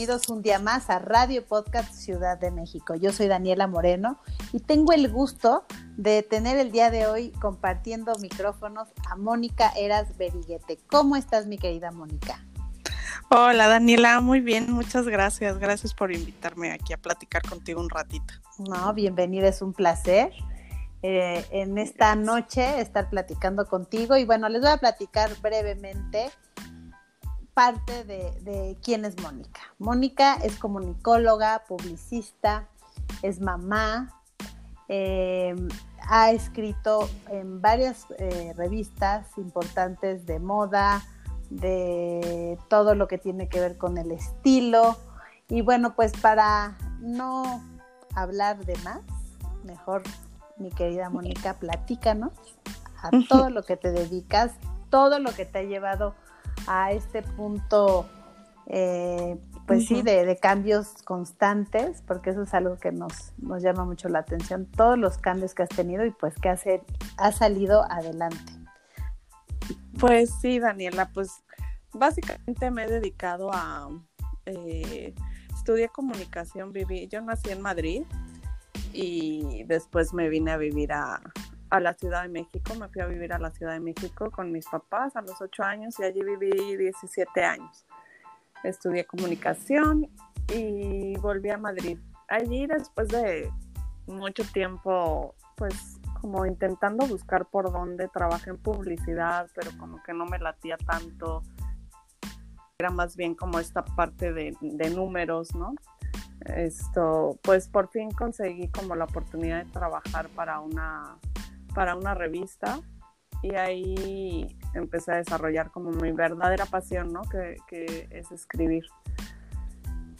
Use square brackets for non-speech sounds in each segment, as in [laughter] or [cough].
Bienvenidos un día más a Radio Podcast Ciudad de México. Yo soy Daniela Moreno y tengo el gusto de tener el día de hoy compartiendo micrófonos a Mónica Eras Beriguete. ¿Cómo estás, mi querida Mónica? Hola, Daniela, muy bien, muchas gracias. Gracias por invitarme aquí a platicar contigo un ratito. No, bienvenida, es un placer. Eh, en esta noche estar platicando contigo y bueno, les voy a platicar brevemente parte de, quién es Mónica. Mónica es comunicóloga, publicista, es mamá, eh, ha escrito en varias eh, revistas importantes de moda, de todo lo que tiene que ver con el estilo. Y bueno, pues para no hablar de más, mejor mi querida Mónica, platícanos a todo lo que te dedicas, todo lo que te ha llevado a este punto, eh, pues sí, de, cambios constantes, porque eso es algo que nos, nos llama mucho la atención, todos los cambios que has tenido y pues que has, ha salido adelante. Pues sí, Daniela, pues básicamente me he dedicado a, eh, estudié comunicación, viví, yo nací en Madrid y después me vine a vivir a, a la Ciudad de México, me fui a vivir a la Ciudad de México con mis papás a los 8 años y allí viví 17 años. Estudié comunicación y volví a Madrid. Allí después de mucho tiempo, pues como intentando buscar por dónde trabajé en publicidad, pero como que no me latía tanto. Era más bien como esta parte de, de números, ¿no? Esto, pues por fin conseguí como la oportunidad de trabajar para una para una revista y ahí empecé a desarrollar como mi verdadera pasión, ¿no? Que, es escribir.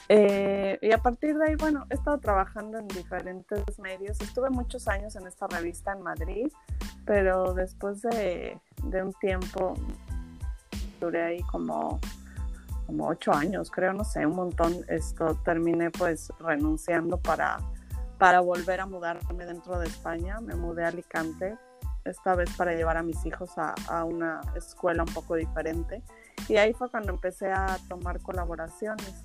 Eh, y a partir de ahí, bueno, he estado trabajando en diferentes medios. Estuve muchos años en esta revista en Madrid, pero después de, un tiempo, duré ahí como, como ocho años, creo, no sé, un montón. Esto terminé pues renunciando para para volver a mudarme dentro de España. Me mudé a Alicante, esta vez para llevar a mis hijos a, una escuela un poco diferente. Y ahí fue cuando empecé a tomar colaboraciones.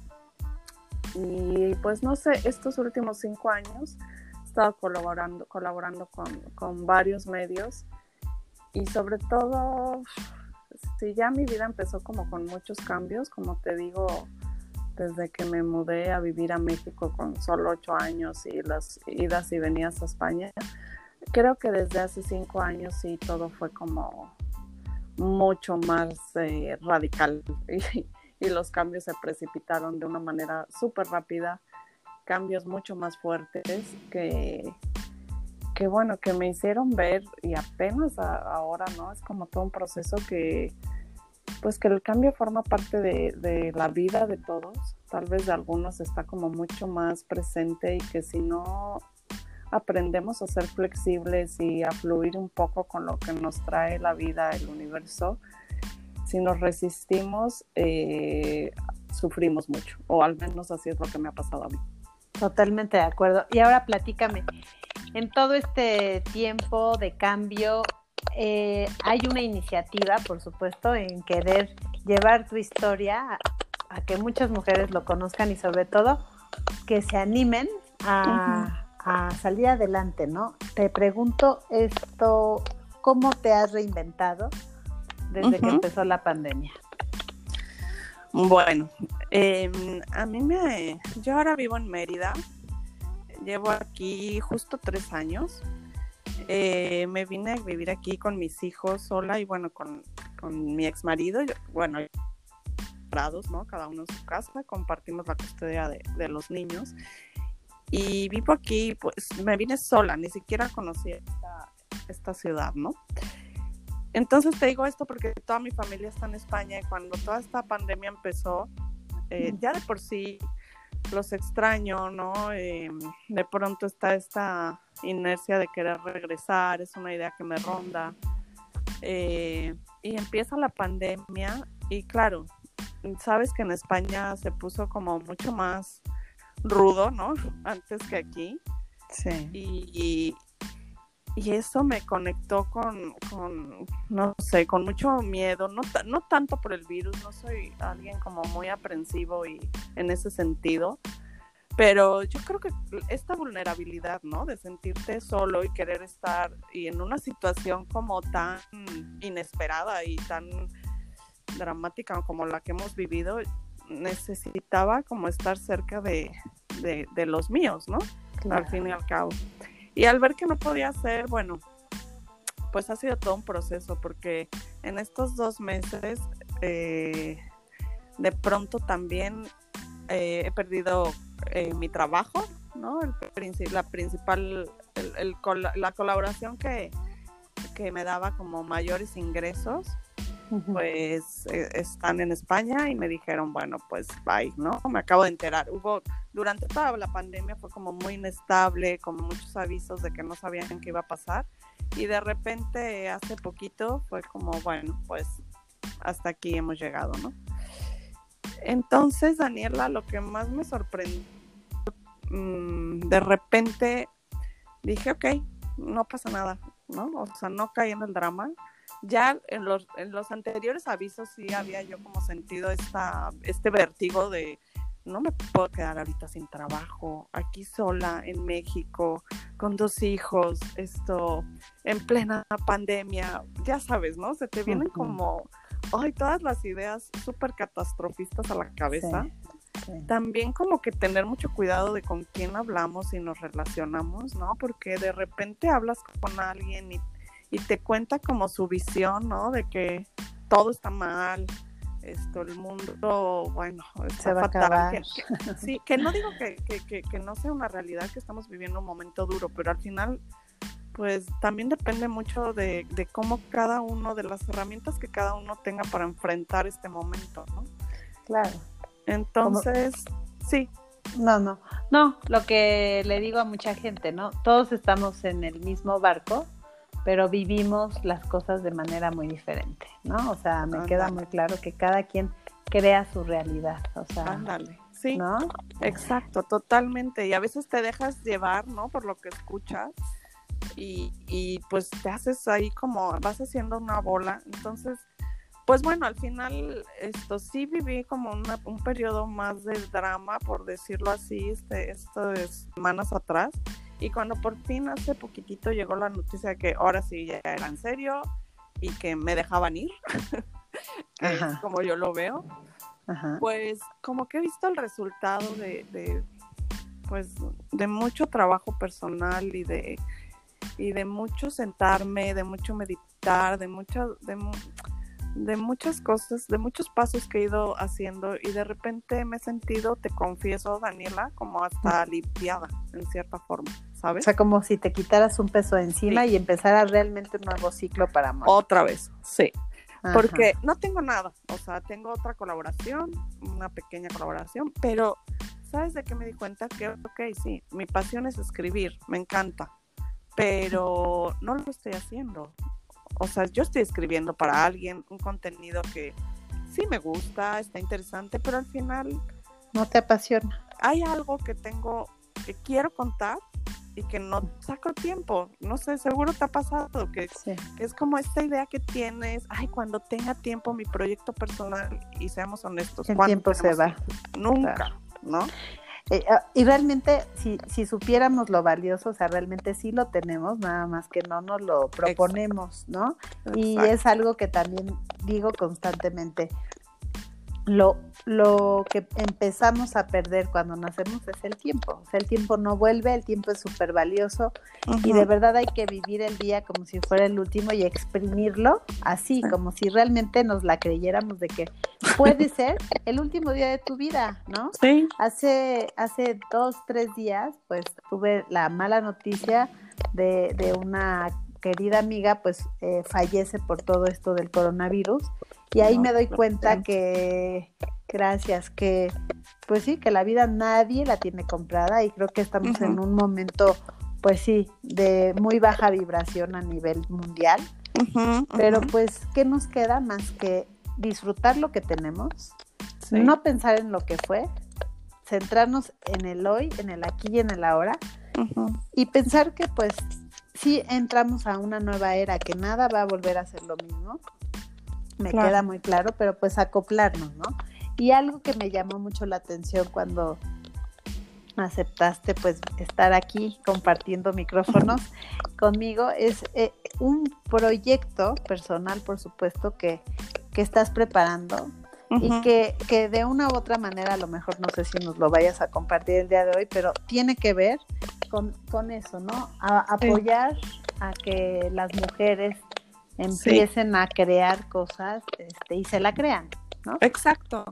Y pues no sé, estos últimos cinco años he estado colaborando, colaborando con, con varios medios y sobre todo, si ya mi vida empezó como con muchos cambios, como te digo, desde que me mudé a vivir a México con solo ocho años y las idas y venidas a España, creo que desde hace cinco años sí todo fue como mucho más eh, radical [laughs] y, los cambios se precipitaron de una manera súper rápida, cambios mucho más fuertes que, que bueno, que me hicieron ver y apenas ahora, ¿no? Es como todo un proceso que pues que el cambio forma parte de, la vida de todos, tal vez de algunos está como mucho más presente y que si no aprendemos a ser flexibles y a fluir un poco con lo que nos trae la vida, el universo, si nos resistimos, eh, sufrimos mucho, o al menos así es lo que me ha pasado a mí. Totalmente de acuerdo. Y ahora platícame, en todo este tiempo de cambio, eh, hay una iniciativa, por supuesto, en querer llevar tu historia a, que muchas mujeres lo conozcan y sobre todo que se animen a, salir adelante, ¿no? Te pregunto esto, ¿cómo te has reinventado desde que empezó la pandemia? Bueno, em, a mí me, yo ahora vivo en Mérida, llevo aquí justo tres años eh, me vine a vivir aquí con mis hijos sola y bueno, con, mi ex marido, bueno, ¿no? Cada uno en su casa, compartimos la custodia de, los niños. Y vivo aquí, pues me vine sola, ni siquiera conocí esta, ciudad, ¿no? Entonces te digo esto porque toda mi familia está en España y cuando toda esta pandemia empezó, eh, ya de por sí los extraño, ¿no? Eh, de pronto está esta inercia de querer regresar, es una idea que me ronda. Eh, y empieza la pandemia y claro, sabes que en España se puso como mucho más rudo, ¿no? [laughs] Antes que aquí. Sí. Y, y eso me conectó con, con, no sé, con mucho miedo, no, no tanto por el virus, no soy alguien como muy aprensivo y en ese sentido, pero yo creo que esta vulnerabilidad, ¿no? De sentirte solo y querer estar y en una situación como tan inesperada y tan dramática como la que hemos vivido, necesitaba como estar cerca de, de, los míos, ¿no? Al fin y al cabo. Y al ver que no podía ser, bueno, pues ha sido todo un proceso porque en estos dos meses eh, de pronto también eh, he perdido eh, mi trabajo, ¿no? El, la principal, el, la colaboración que, que me daba como mayores ingresos, pues eh, están en España y me dijeron, bueno, pues bye, ¿no? Me acabo de enterar. Hubo, durante toda la pandemia fue como muy inestable, como muchos avisos de que no sabían qué iba a pasar. Y de repente, hace poquito, fue como, bueno, pues hasta aquí hemos llegado, ¿no? Entonces, Daniela, lo que más me sorprendió, mm, de repente dije, ok, no pasa nada, ¿no? O sea, no caí en el drama ya en los, en los anteriores avisos sí había yo como sentido esta, este vértigo de no me puedo quedar ahorita sin trabajo, aquí sola en México, con dos hijos, esto, en plena pandemia, ya sabes, ¿no? Se te vienen como, ay, todas las ideas súper catastrofistas a la cabeza. También como que tener mucho cuidado de con quién hablamos y nos relacionamos, ¿no? Porque de repente hablas con alguien y y te cuenta como su visión, ¿no? De que todo está mal, esto, el mundo, bueno, se va a acabar. [laughs] sí, que no digo que, que, que, no sea una realidad que estamos viviendo un momento duro, pero al final, pues también depende mucho de, de cómo cada uno, de las herramientas que cada uno tenga para enfrentar este momento, ¿no? Claro. Entonces, sí. No, no, no, lo que le digo a mucha gente, ¿no? Todos estamos en el mismo barco, pero vivimos las cosas de manera muy diferente, ¿no? O sea, me queda muy claro que cada quien crea su realidad, o sea, Ándale. Sí, ¿no? exacto, totalmente. Y a veces te dejas llevar, ¿no? Por lo que escuchas y, y pues te haces ahí como, vas haciendo una bola. Entonces, pues bueno, al final esto sí viví como un periodo más de drama, por decirlo así, este, esto de semanas atrás. Y cuando por fin hace poquitito llegó la noticia de que ahora sí ya era en serio y que me dejaban ir, [laughs] como yo lo veo, pues como que he visto el resultado de, pues de mucho trabajo personal y de y de mucho sentarme, de mucho meditar, de mucho, de, de muchas cosas, de muchos pasos que he ido haciendo y de repente me he sentido, te confieso, Daniela, como hasta aliviada en cierta forma, ¿sabes? O sea, como si te quitaras un peso encima y empezara realmente un nuevo ciclo para amor. Otra vez, sí. Porque no tengo nada, o sea, tengo otra colaboración, una pequeña colaboración, pero ¿sabes de qué me di cuenta? Que, ok, sí, mi pasión es escribir, me encanta, pero no lo estoy haciendo o sea, yo estoy escribiendo para alguien un contenido que sí me gusta, está interesante, pero al final... No te apasiona. Hay algo que tengo, que quiero contar y que no saco tiempo. No sé, seguro te ha pasado que, es como esta idea que tienes, ay, cuando tenga tiempo mi proyecto personal y seamos honestos. El tiempo se va. Nunca, ¿no? Eh, ah, y realmente, si, si supiéramos lo valioso, o sea, realmente sí lo tenemos, nada más que no nos lo proponemos, ¿no? Y es algo que también digo constantemente lo, lo que empezamos a perder cuando nacemos es el tiempo. O sea, el tiempo no vuelve, el tiempo es súper valioso y de verdad hay que vivir el día como si fuera el último y exprimirlo así, como si realmente nos la creyéramos de que puede [laughs] ser el último día de tu vida, ¿no? Sí. Hace, hace dos, tres días, pues tuve la mala noticia de, de una querida amiga, pues eh, fallece por todo esto del coronavirus y ahí me doy cuenta que, gracias, que pues sí, que la vida nadie la tiene comprada y creo que estamos en un momento, pues sí, de muy baja vibración a nivel mundial. Pero pues, ¿qué nos queda más que disfrutar lo que tenemos? No pensar en lo que fue, centrarnos en el hoy, en el aquí y en el ahora, y pensar que pues sí entramos a una nueva era, que nada va a volver a ser lo mismo, me queda muy claro, pero pues acoplarnos, ¿no? Y algo que me llamó mucho la atención cuando aceptaste pues estar aquí compartiendo micrófonos [laughs] conmigo es eh, un proyecto personal, por supuesto, que, que estás preparando y que, que, de una u otra manera, a lo mejor no sé si nos lo vayas a compartir el día de hoy, pero tiene que ver con, con eso, ¿no? A, apoyar a que las mujeres empiecen a crear cosas este, y se la crean, ¿no? Exacto.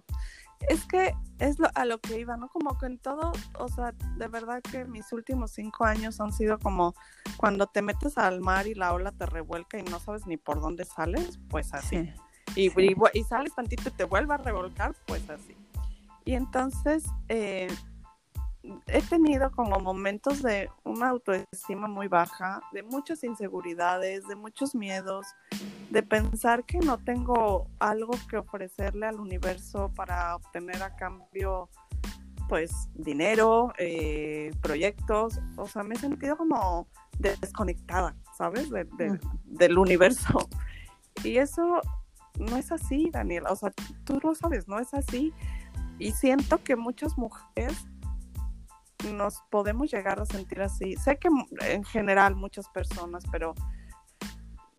Es que es lo, a lo que iba, ¿no? Como que en todo, o sea, de verdad que mis últimos cinco años han sido como cuando te metes al mar y la ola te revuelca y no sabes ni por dónde sales, pues así. Y, y, sales tantito y te vuelve a revolcar, pues así. Y entonces eh, he tenido como momentos de una autoestima muy baja, de muchas inseguridades, de muchos miedos, de pensar que no tengo algo que ofrecerle al universo para obtener a cambio pues dinero, eh, proyectos, o sea, me he sentido como desconectada, ¿sabes? del universo. Y eso no es así, Daniela, o sea, tú lo sabes, no es así. Y siento que muchas mujeres nos podemos llegar a sentir así. Sé que en general muchas personas, pero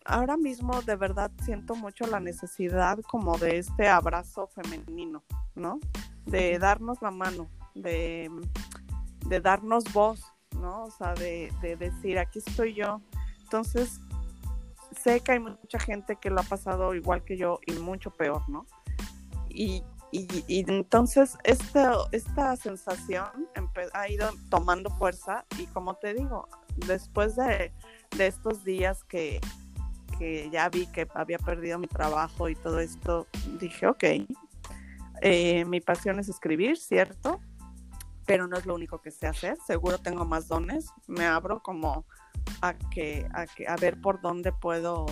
ahora mismo de verdad siento mucho la necesidad como de este abrazo femenino, ¿no? De darnos la mano, de, de darnos voz, ¿no? O sea, de, de decir, aquí estoy yo. Entonces, sé que hay mucha gente que lo ha pasado igual que yo y mucho peor, ¿no? Y, y, entonces esta, esta sensación ha ido tomando fuerza y como te digo, después de, estos días que, que, ya vi que había perdido mi trabajo y todo esto, dije, ok, eh, mi pasión es escribir, ¿cierto? Pero no es lo único que sé hacer, seguro tengo más dones, me abro como a que, a que a ver por dónde puedo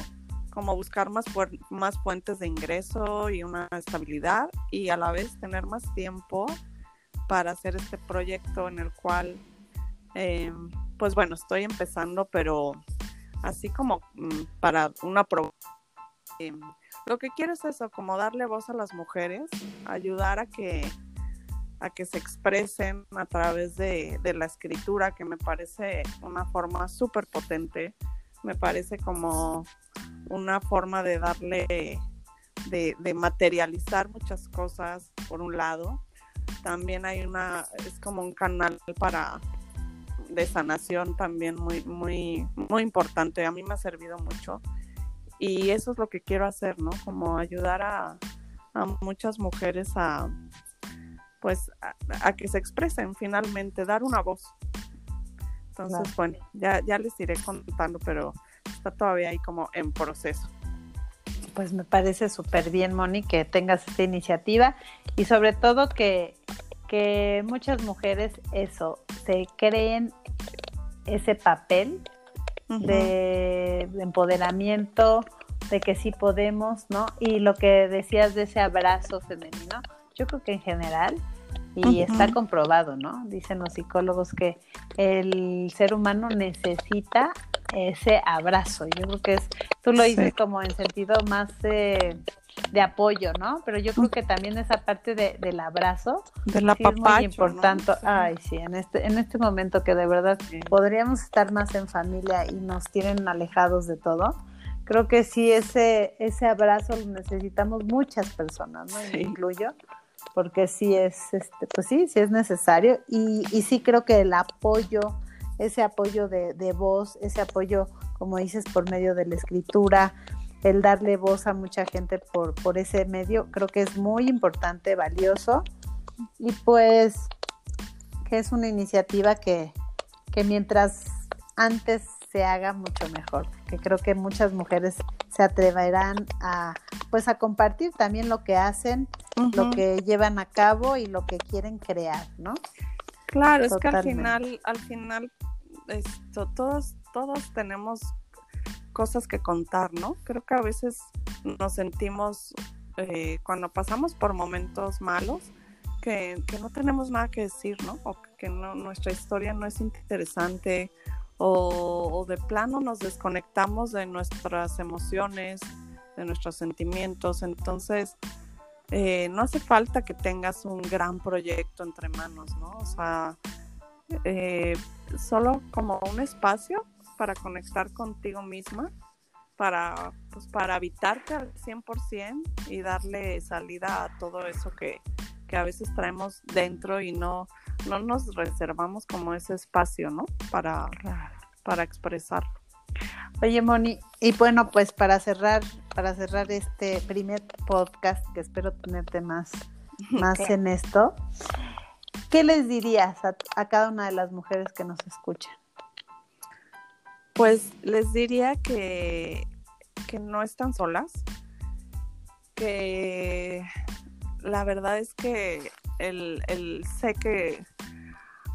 como buscar más, más fuentes de ingreso y una estabilidad y a la vez tener más tiempo para hacer este proyecto en el cual, eh, pues bueno, estoy empezando, pero así como mm, para una... Eh, lo que quiero es eso, como darle voz a las mujeres, ayudar a que a que se expresen a través de, de la escritura, que me parece una forma súper potente, me parece como una forma de darle, de, materializar muchas cosas, por un lado. También hay una, es como un canal para de sanación también muy, muy, muy importante. A mí me ha servido mucho. Y eso es lo que quiero hacer, ¿no? Como ayudar a, a muchas mujeres a, pues, a, que se expresen finalmente, dar una voz. Entonces, bueno, ya, ya les iré contando, pero está todavía ahí como en proceso. Pues me parece súper bien, Moni, que tengas esta iniciativa y sobre todo que, que muchas mujeres eso, se creen ese papel de, empoderamiento, de que sí podemos, ¿no? Y lo que decías de ese abrazo femenino, yo creo que en general, y está comprobado, ¿no? Dicen los psicólogos que el ser humano necesita ese abrazo. Yo creo que es, tú lo dices como en sentido más de apoyo, ¿no? Pero yo creo que también esa parte de, del abrazo de la es muy importante. Ay, sí, en este, en este momento que de verdad podríamos estar más en familia y nos tienen alejados de todo. Creo que sí, ese, ese abrazo lo necesitamos muchas personas, ¿no? Y incluyo, porque sí es, este, pues sí, sí es necesario. Y, y sí creo que el apoyo, ese apoyo de, de voz, ese apoyo, como dices, por medio de la escritura, el darle voz a mucha gente por, por ese medio, creo que es muy importante, valioso. Y pues que es una iniciativa que, que mientras antes se haga mucho mejor, que creo que muchas mujeres se atreverán a pues a compartir también lo que hacen, lo que llevan a cabo y lo que quieren crear, ¿no? Claro, es que al final, al final esto, todos, todos tenemos cosas que contar, ¿no? Creo que a veces nos sentimos eh, cuando pasamos por momentos malos que, no tenemos nada que decir, ¿no? O que nuestra historia no es interesante o, de plano nos desconectamos de nuestras emociones, de nuestros sentimientos. Entonces, eh, no hace falta que tengas un gran proyecto entre manos, ¿no? O sea, eh, solo como un espacio para conectar contigo misma, para, pues, para habitarte al 100% y darle salida a todo eso que, que a veces traemos dentro y no, no nos reservamos como ese espacio, ¿no? Para, para expresarlo. Oye, Moni, y bueno, pues para cerrar, para cerrar este primer podcast, que espero tenerte más, [laughs] más en esto, ¿qué les dirías a, cada una de las mujeres que nos escuchan? Pues les diría que, que no están solas, que la verdad es que el, el sé que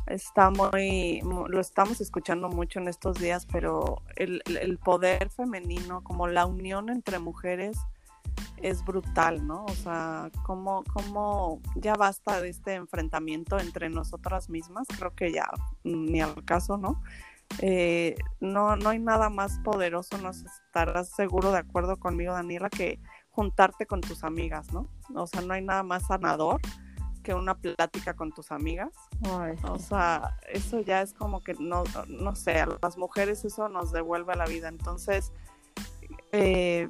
está muy, lo estamos escuchando mucho en estos días, pero el, poder femenino, como la unión entre mujeres, es brutal, ¿no? O sea, como, como ya basta de este enfrentamiento entre nosotras mismas, creo que ya ni al caso, ¿no? Eh, no, no hay nada más poderoso, no estarás seguro de acuerdo conmigo, Daniela, que juntarte con tus amigas, ¿no? O sea, no hay nada más sanador que una plática con tus amigas. O sea, eso ya es como que no, no sé, a las mujeres eso nos devuelve la vida. Entonces, eh,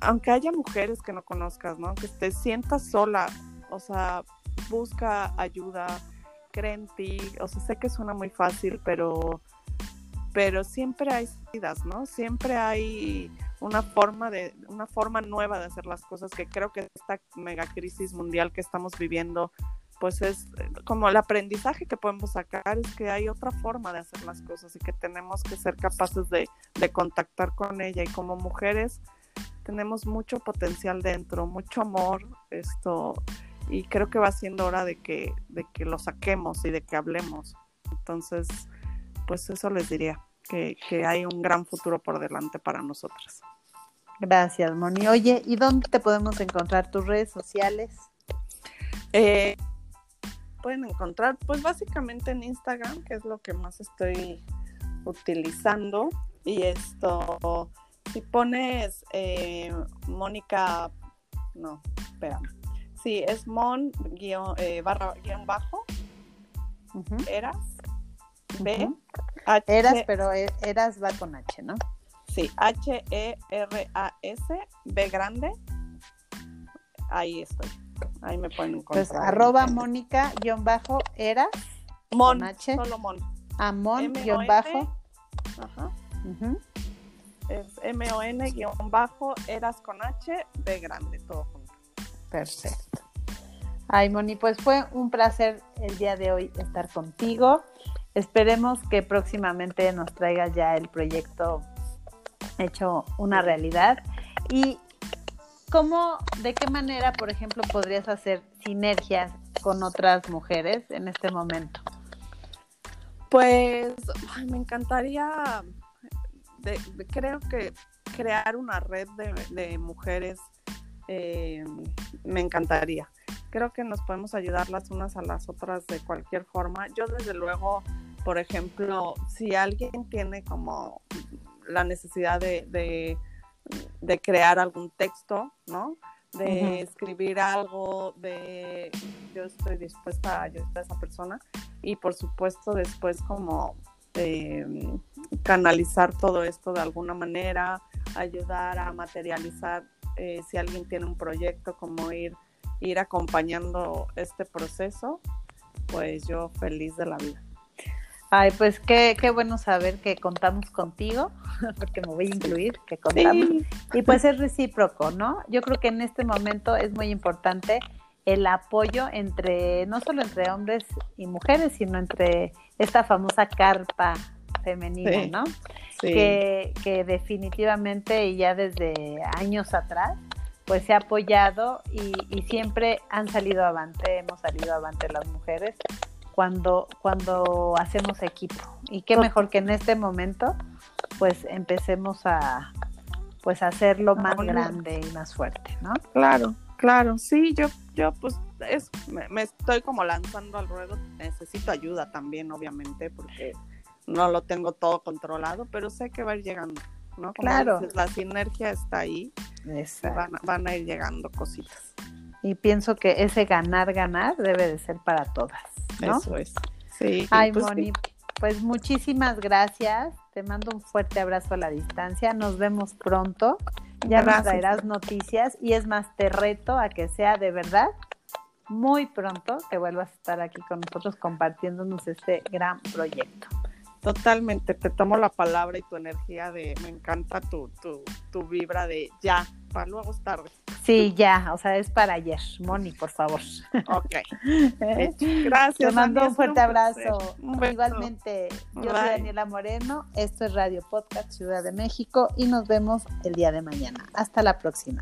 aunque haya mujeres que no conozcas, ¿no? Que te sientas sola, o sea, busca ayuda, cree en ti. O sea, sé que suena muy fácil, pero, pero siempre hay salidas, ¿no? Siempre hay una forma de una forma nueva de hacer las cosas que creo que esta mega crisis mundial que estamos viviendo pues es como el aprendizaje que podemos sacar es que hay otra forma de hacer las cosas y que tenemos que ser capaces de, de contactar con ella y como mujeres tenemos mucho potencial dentro, mucho amor, esto y creo que va siendo hora de que de que lo saquemos y de que hablemos. Entonces, pues eso les diría que, hay un gran futuro por delante para nosotras. Gracias, Moni. Oye, ¿y dónde te podemos encontrar tus redes sociales? Eh, pueden encontrar, pues básicamente en Instagram, que es lo que más estoy utilizando. Y esto, si pones eh, Mónica, no, espérame. Sí, es mon guion, eh, barra guion bajo, eras, B, Eras, pero e, Eras va con H, ¿no? Sí, H-E-R-A-S, B grande. Ahí estoy. Ahí me pueden encontrar. Pues arroba Mónica guion bajo Eras. Mon, H. solo Mon. Amon guion bajo. Ajá. M-O-N guion bajo Eras con H, B grande, todo junto. Perfecto. Ay, Moni, pues fue un placer el día de hoy estar contigo. Esperemos que próximamente nos traigas ya el proyecto hecho una realidad. ¿Y cómo, de qué manera, por ejemplo, podrías hacer sinergias con otras mujeres en este momento? Pues me encantaría, creo que crear una red de, mujeres eh, me encantaría. Creo que nos podemos ayudar las unas a las otras de cualquier forma. Yo desde luego por ejemplo, si alguien tiene como la necesidad de, de, crear algún texto, ¿no? De escribir algo, de yo estoy dispuesta a ayudar a esa persona y por supuesto después como em, canalizar todo esto de alguna manera, ayudar a materializar eh, si alguien tiene un proyecto, como ir, ir acompañando este proceso, pues yo feliz de la vida. Ay, pues qué, qué bueno saber que contamos contigo, [laughs] porque me voy a incluir, que contamos. Y pues es recíproco, ¿no? Yo creo que en este momento es muy importante el apoyo entre, no solo entre hombres y mujeres, sino entre esta famosa carpa femenina, ¿no? Sí. Que, que definitivamente y ya desde años atrás, pues se ha apoyado y, y siempre han salido avante, hemos salido avante las mujeres cuando, cuando hacemos equipo. Y qué mejor que en este momento, pues empecemos a pues hacerlo más grande y más fuerte, ¿no? Claro, claro, sí, yo, yo pues me, estoy como lanzando al ruedo, necesito ayuda también, obviamente, porque no lo tengo todo controlado, pero sé que va a ir llegando, ¿no? claro. la sinergia está ahí. Van, van, a ir llegando cositas. Y pienso que ese ganar, ganar debe de ser para todas, ¿no? Eso es. Sí. Ay, pues, Moni, pues muchísimas gracias. Te mando un fuerte abrazo a la distancia. Nos vemos pronto. Ya nos traerás noticias y es más, te reto a que sea de verdad muy pronto que vuelvas a estar aquí con nosotros compartiéndonos este gran proyecto. Totalmente, te tomo la palabra y tu energía de, me encanta tu, tu, tu vibra de ya, para luego es tarde. Sí, ya, o sea, es para ayer. Moni, por favor. Ok. [laughs] Gracias. Te mando un fuerte abrazo. Igualmente, yo soy Daniela Moreno. Esto es Radio Podcast Ciudad de México y nos vemos el día de mañana. Hasta la próxima.